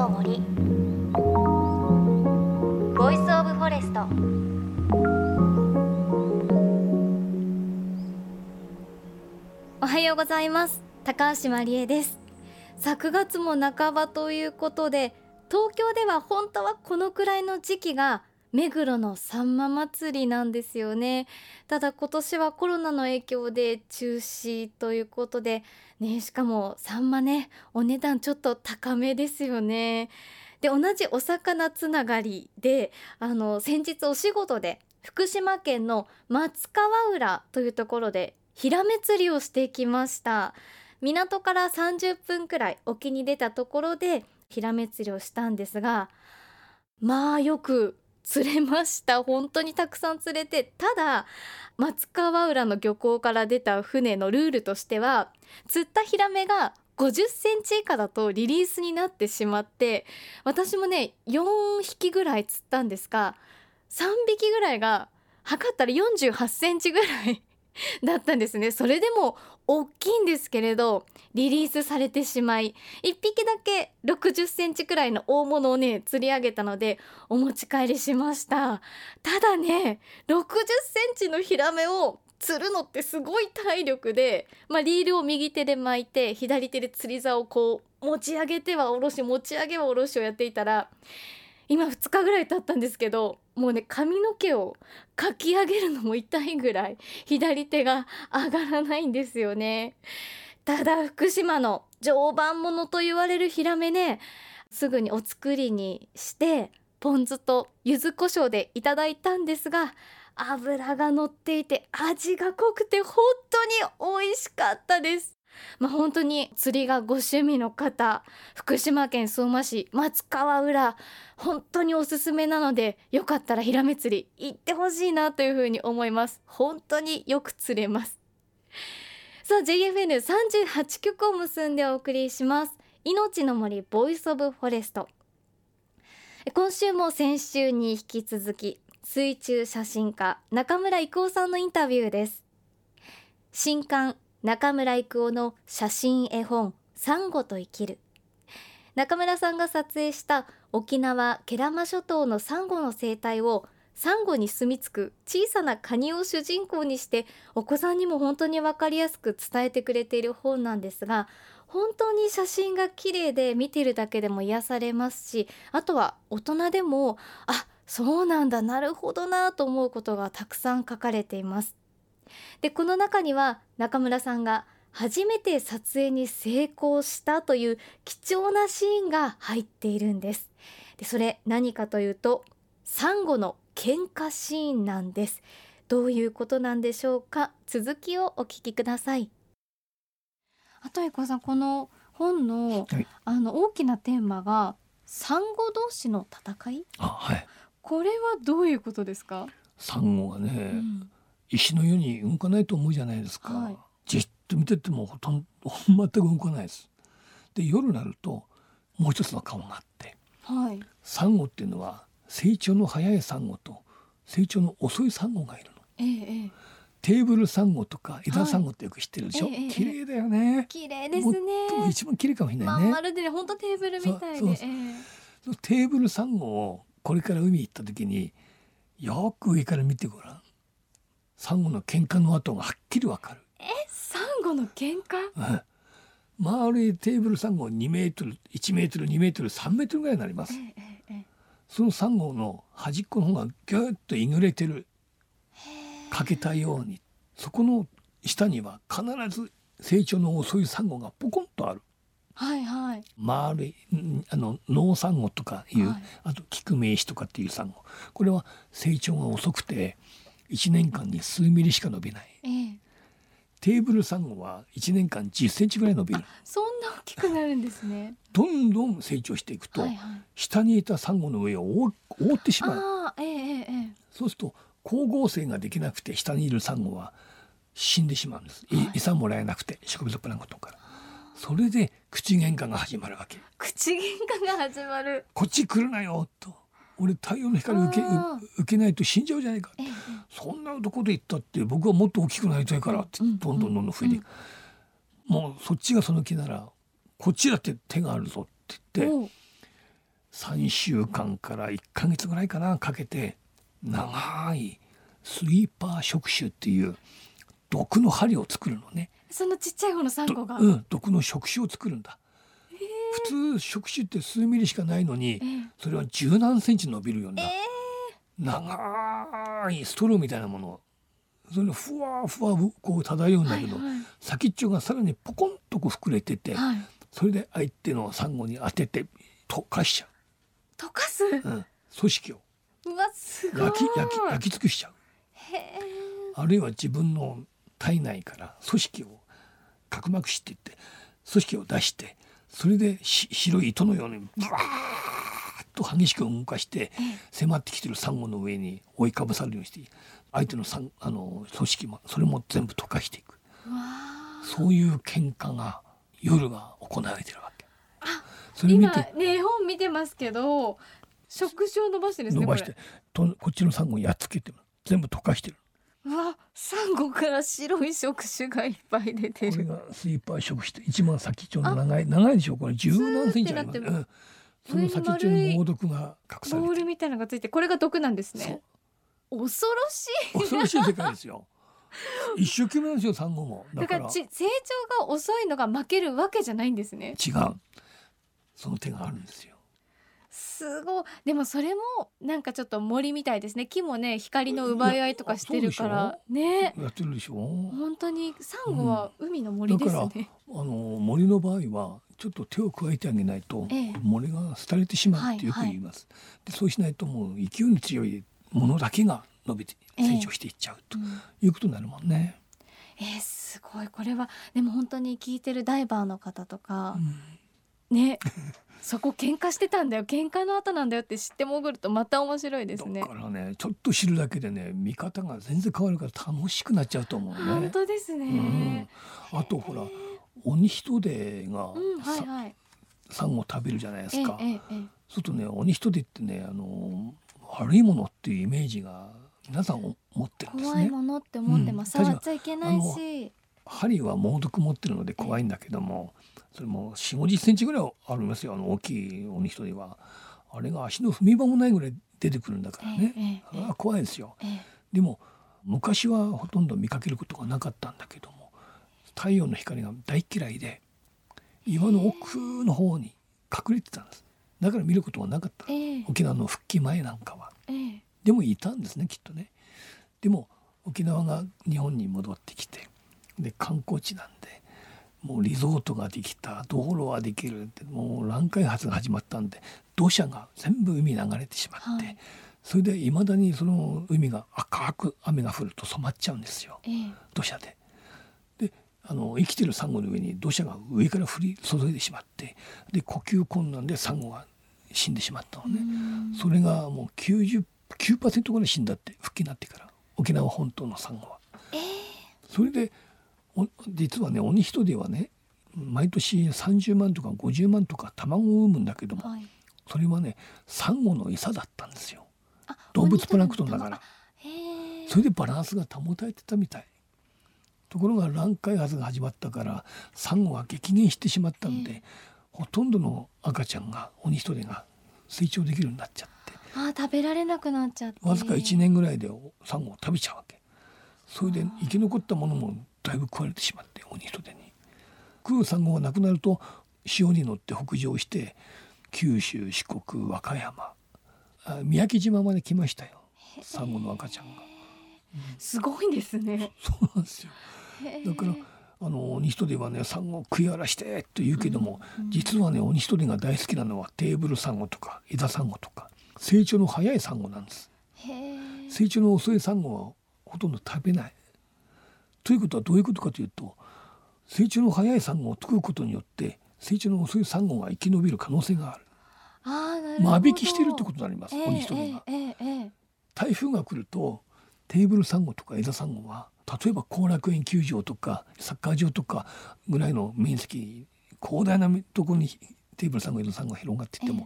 の森 Voice of Forest おはようございます。高橋万里恵です。9月も半ばということで東京では本当はこのくらいの時期が目黒のさんま祭りなんですよね。ただ今年はコロナの影響で中止ということでねしかもサンマねお値段ちょっと高めですよね。で同じお魚つながりであの先日お仕事で福島県の松川浦というところでヒラメ釣りをしてきました。港から30分くらい沖に出たところでヒラメ釣りをしたんですがまあよく釣れました。本当にたくさん釣れて。ただ松川浦の漁港から出た船のルールとしては釣ったヒラメが50センチ以下だとリリースになってしまって私もね4匹ぐらい釣ったんですが3匹ぐらいが測ったら48センチぐらい だったんですね。それでも大きいんですけれどリリースされてしまい1匹だけ60センチくらいの大物をね釣り上げたのでお持ち帰りしました。ただね60センチのヒラメを釣るのってすごい体力で、まあ、リールを右手で巻いて左手で釣り竿をこう持ち上げては下ろし持ち上げは下ろしをやっていたら今2日ぐらい経ったんですけどもうね髪の毛をかき上げるのも痛いぐらい左手が上がらないんですよね。ただ福島の常磐ものと言われるヒラメねすぐにお作りにしてポン酢と柚子胡椒でいただいたんですが脂が乗っていて味が濃くて本当に美味しかったです。まあ、本当に釣りがご趣味の方福島県相馬市松川浦本当におすすめなのでよかったらヒラメ釣り行ってほしいなというふうに思います。本当によく釣れます。さあ JFN38 曲を結んでお送りします。命の森 Voice of Forest。今週も先週に引き続き水中写真家中村征夫さんのインタビューです。新刊中村征夫の写真絵本サンゴと生きる。中村さんが撮影した沖縄ケラマ諸島のサンゴの生態をサンゴに住み着く小さなカニを主人公にしてお子さんにも本当に分かりやすく伝えてくれている本なんですが本当に写真が綺麗で見てるだけでも癒されますしあとは大人でもあそうなんだなるほどなと思うことがたくさん書かれています。でこの中には中村さんが初めて撮影に成功したという貴重なシーンが入っているんです。でそれ何かというとサンゴの喧嘩シーンなんです。どういうことなんでしょうか？続きをお聞きください。あと伊子さんこの本の、はい、あの大きなテーマがサンゴ同士の戦い？あはい。これはどういうことですか？サンゴがね、うん石のように動かないと思うじゃないですか、はい、じっと見ててもほとんど 全く動かないです。で夜になるともう一つの顔があって、はい、サンゴっていうのは成長の早いサンゴと成長の遅いサンゴがいるの、ええ、テーブルサンゴとか枝サンゴってよく知ってるでしょ、はい、綺麗だよね。綺麗ですね。一番綺麗かもしれないね、まるで本当テーブルみたいでそテーブルサンゴをこれから海行った時によく上から見てごらんサンゴの喧嘩の跡がはっきりわかる。え、サンゴの喧嘩？周りテーブルサンゴ2メートル、1メートル、2メートル、3メートルぐらいになります。そのサンゴの端っこの方がギュッといぐれてる。かけたように、そこの下には必ず成長の遅いサンゴがポコンとある。はいはい。丸いあの農サンゴとかいう、はい、あとキクメイシとかっていうサンゴ。これは成長が遅くて。1年間に数ミリしか伸びない、えー、テーブルサンゴは1年間10センチぐらい伸びる。そんな大きくなるんですね。どんどん成長していくと、はいはい、下にいたサンゴの上を覆ってしまう、えーえー、そうすると光合成ができなくて下にいるサンゴは死んでしまうんです、はい、餌もらえなくて植物プランクトンか。らそれで口喧嘩が始まるわけ。口喧嘩が始まる。こっち来るなよと俺太陽の光受け受けないと死んじゃうじゃないか、ええ、そんなとこで行ったって僕はもっと大きくなりたいからってどんどんどんどん増えて、うん、もうそっちがその気ならこっちだって手があるぞって言って3週間から1ヶ月ぐらいかなかけて長いスイーパー触手っていう毒の針を作るのね。そのちっちゃい方のサンゴが、うん、毒の触手を作るんだ。普通触手って数ミリしかないのに、それは十何センチ伸びるような、長いストローみたいなもの。それふわふわこう漂うんだけど、先っちょがさらにポコンとこう膨れてて、はい、それで相手のサンゴに当てて溶かしちゃう。溶かす、うん、組織を。うわすごい。焼き焼き焼き尽くしちゃう。あるいは自分の体内から組織を角膜視って言って組織を出してそれで白い糸のようにブワーッと激しく動かして迫ってきてるサンゴの上に覆いかぶさるようにして相手のさんあの組織もそれも全部溶かしていくそういう喧嘩が夜が行われてるわけ。それ見て今ね絵本見てますけど触手を伸ばしてですね伸ばしてとこっちのサンゴやっつけて全部溶かしてる。サンゴから白い触手がいっぱい出てる。これがスイーパー触手。一番先っちょの長い長いでしょこれ十何センチあります。うん、その先っちょに猛毒が隠されてボールみたいなのがついてこれが毒なんですね。恐ろしい。恐ろしい世界ですよ。一生懸命ですよサンゴも。だから。成長が遅いのが負けるわけじゃないんですね。違う。その手があるんですよすごい。でもそれもなんかちょっと森みたいですね。木もね光の奪い合いとかしてるから。ね。やってるでしょ？本当にサンゴは海の森ですね、うん、あの森の場合はちょっと手を加えてあげないと、ええ、森が廃れてしまうってよく言います、はいはい、でそうしないともう勢いに強いものだけが伸びて成長していっちゃうということになるもんね。えー、えー、すごい。これはでも本当に聞いてるダイバーの方とか、うん、ね。そこ喧嘩してたんだよ。喧嘩の後なんだよって知って潜るとまた面白いですね。だからねちょっと知るだけでね見方が全然変わるから楽しくなっちゃうと思うね。本当ですね、うん、あとほら鬼人手が、うん、はいはい。サンゴ食べるじゃないですか、ええええ、そうするとね鬼人手ってねあの悪いものっていうイメージが皆さん持ってるんですね。怖いものって思ってます。うん、触っちゃいけないし。針は猛毒持ってるので怖いんだけども、それも4 5 0センチぐらいありますよあの大きい鬼人では。あれが足の踏み場もないぐらい出てくるんだからね、えええ、怖いですよ、でも昔はほとんど見かけることがなかったんだけども太陽の光が大嫌いで岩の奥の方に隠れてたんです。だから見ることがなかった、えー、沖縄の復帰前なんかは、えー、でもいたんですねきっとね。でも沖縄が日本に戻ってきてで観光地なんでもうリゾートができた道路はできるってもう乱開発が始まったんで土砂が全部海に流れてしまって、はい、それでいまだにその海が赤く雨が降ると染まっちゃうんですよ、えー、土砂で。あの生きてるサンゴの上に土砂が上から降り注いでしまってで呼吸困難でサンゴが死んでしまったのね。それがもう99%ぐらい死んだって復帰になってから沖縄本島のサンゴは。えー、それで実はね鬼人ではね毎年30万とか50万とか卵を産むんだけども、はい、それはねサンゴの餌だったんですよ。動物プランクトンだから。それでバランスが保たれてたみたい。ところが卵開発が始まったからサンゴが激減してしまったんで、えー、ほとんどの赤ちゃんが鬼一人が成長できるようになっちゃって。あ食べられなくなっちゃって。わずか1年ぐらいでサンゴを食べちゃうわけ。それで生き残ったものもだいぶ食われてしまって鬼人手に。食うサンゴがなくなると潮に乗って北上して九州四国和歌山三宅島まで来ましたよ。サンゴの赤ちゃんが、うん、すごいですね。そうなんですよ。だからあの鬼人ではねサンゴを食い荒らしてと言うけども、うんうん、実はね鬼人が大好きなのはテーブルサンゴとか枝サンゴとか成長の早いサンゴなんです。成長の遅いサンゴはほとんど食べないということはどういうことかというと成長の早いサンゴを食うことによって成長の遅いサンゴが生き延びる可能性がある。あ間引きしてるってことになります、えー、鬼人が、えーえー、台風が来るとテーブルサンゴとか枝サンゴは例えば後楽園球場とかサッカー場とかぐらいの面積広大なところにテーブルサンゴ枝サンゴが広がっていても、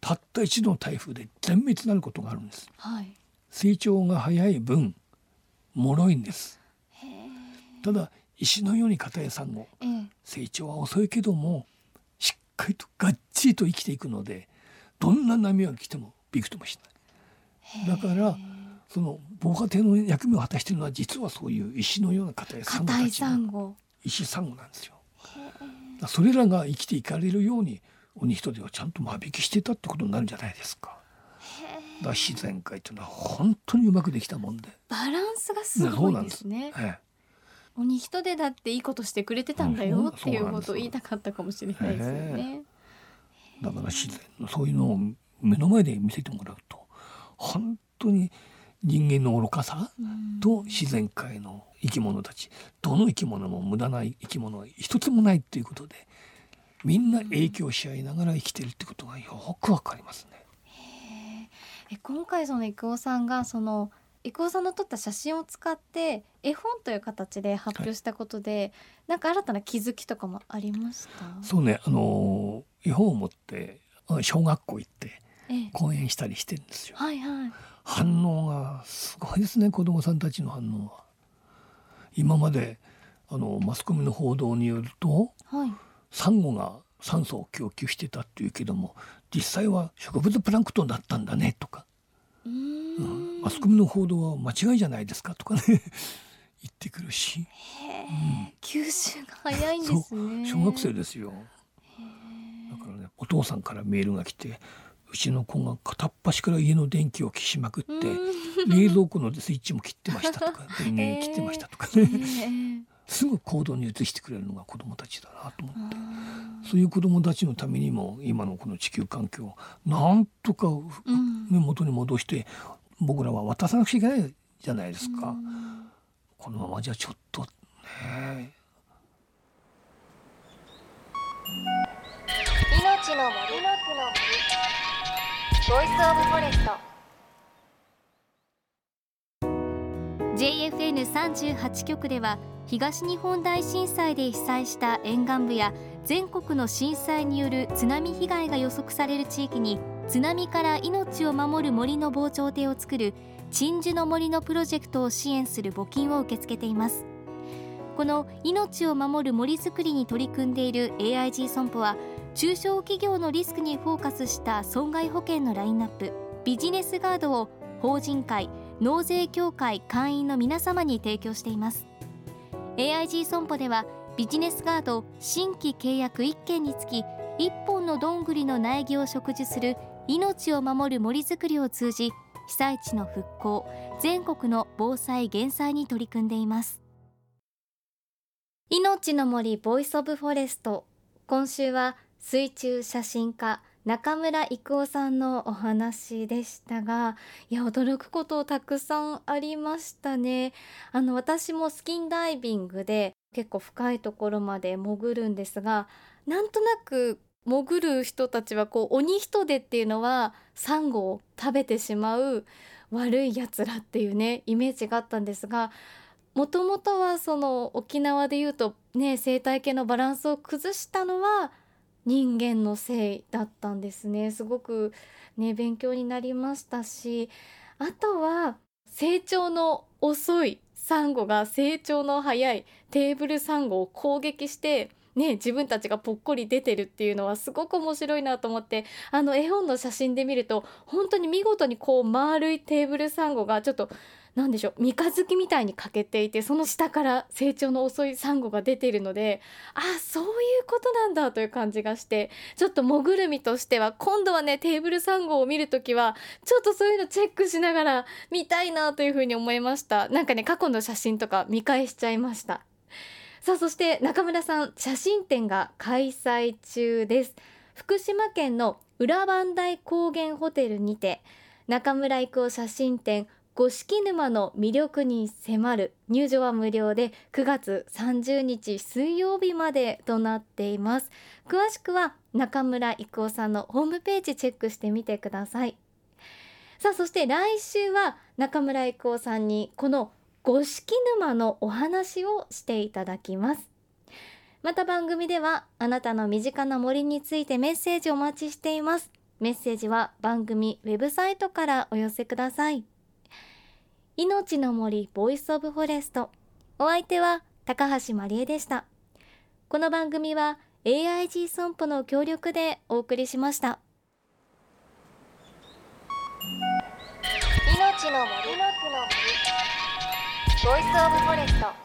たった一度の台風で全滅になることがあるんです、はい、成長が早い分脆いんですただ石のように硬いサンゴ、成長は遅いけどもしっかりとがっちりと生きていくのでどんな波が来てもびくともしない。だからその防波堤の役目を果たしているのは実はそういう石のような硬いサンゴたちの石サンゴなんですよ。それらが生きていかれるように鬼人ではちゃんと間引きしてたってことになるんじゃないですか。だ自然界というのは本当にうまくできたもんで。バランスがすごいですね。ね鬼人でだっていいことしてくれてたんだよっていうことを言いたかったかもしれないですよね。だから自然のそういうのを目の前で見せてもらうと本当に人間の愚かさと自然界の生き物たちどの生き物も無駄な生き物は一つもないっていうことでみんな影響し合いながら生きてるってことがよくわかりますね。え今回その郁夫さんがその郁夫さんの撮った写真を使って絵本という形で発表したことで、はい、なんか新たな気づきとかもありました？そうねあの絵本を持って小学校行って講演したりしてるんですよ。はいはい。反応がすごいですね子どもさんたちの反応は。今まであのマスコミの報道によると、はい、サンゴが酸素を供給してたっていうけども実際は植物プランクトンだったんだねとか、うん、マスコミの報道は間違いじゃないですかとかね。言ってくるし、うん、吸収が早いんですね。小学生ですよ。だからねお父さんからメールが来てうちの子が片っ端から家の電気を消しまくって冷蔵庫のスイッチも切ってましたとか 電源切ってましたとかね、すぐ行動に移してくれるのが子どもたちだなと思って。そういう子どもたちのためにも今のこの地球環境をなんとか、ね、元に戻して僕らは渡さなくちゃいけないじゃないですか。このままじゃちょっとね命の森 Voice of Forest JFN38 局では東日本大震災で被災した沿岸部や全国の震災による津波被害が予測される地域に津波から命を守る森の防潮堤を作る鎮守の森のプロジェクトを支援する募金を受け付けています。この命を守る森づくりに取り組んでいる AIG 損保は中小企業のリスクにフォーカスした損害保険のラインナップビジネスガードを法人会納税協会会員の皆様に提供しています。AIG 損保ではビジネスガード新規契約1件につき1本のどんぐりの苗木を植樹する命を守る森づくりを通じ被災地の復興全国の防災減災に取り組んでいます。命の森 Voice of Forest。今週は水中写真家中村征夫さんのお話でしたがいや驚くことたくさんありましたね。あの私もスキンダイビングで結構深いところまで潜るんですがなんとなく潜る人たちはこう鬼人手っていうのはサンゴを食べてしまう悪いやつらっていうねイメージがあったんですがもともとはその沖縄でいうとね生態系のバランスを崩したのは人間のせいだったんですね。すごくね勉強になりましたしあとは成長の遅いサンゴが成長の早いテーブルサンゴを攻撃してね、自分たちがぽっこり出てるっていうのはすごく面白いなと思ってあの絵本の写真で見ると本当に見事にこう丸いテーブルサンゴがちょっと何でしょう三日月みたいに欠けていてその下から成長の遅いサンゴが出ているのであそういうことなんだという感じがしてちょっと潜る身としては今度はねテーブルサンゴを見るときはちょっとそういうのチェックしながら見たいなというふうに思いました。なんかね過去の写真とか見返しちゃいました。さあそして中村さん写真展が開催中です。福島県の裏磐梯高原ホテルにて中村郁夫写真展五色沼の魅力に迫る入場は無料で9月30日水曜日までとなっています。詳しくは中村征夫さんのホームページチェックしてみてください。さあそして来週は中村征夫さんにこの五色沼のお話をしていただきます。また番組ではあなたの身近な森についてメッセージお待ちしています。メッセージは番組ウェブサイトからお寄せください。命の森 Voice of Forest。お相手は高橋万里恵でした。この番組は AIG 損保の協力でお送りしました。命の森の Voice of Forest。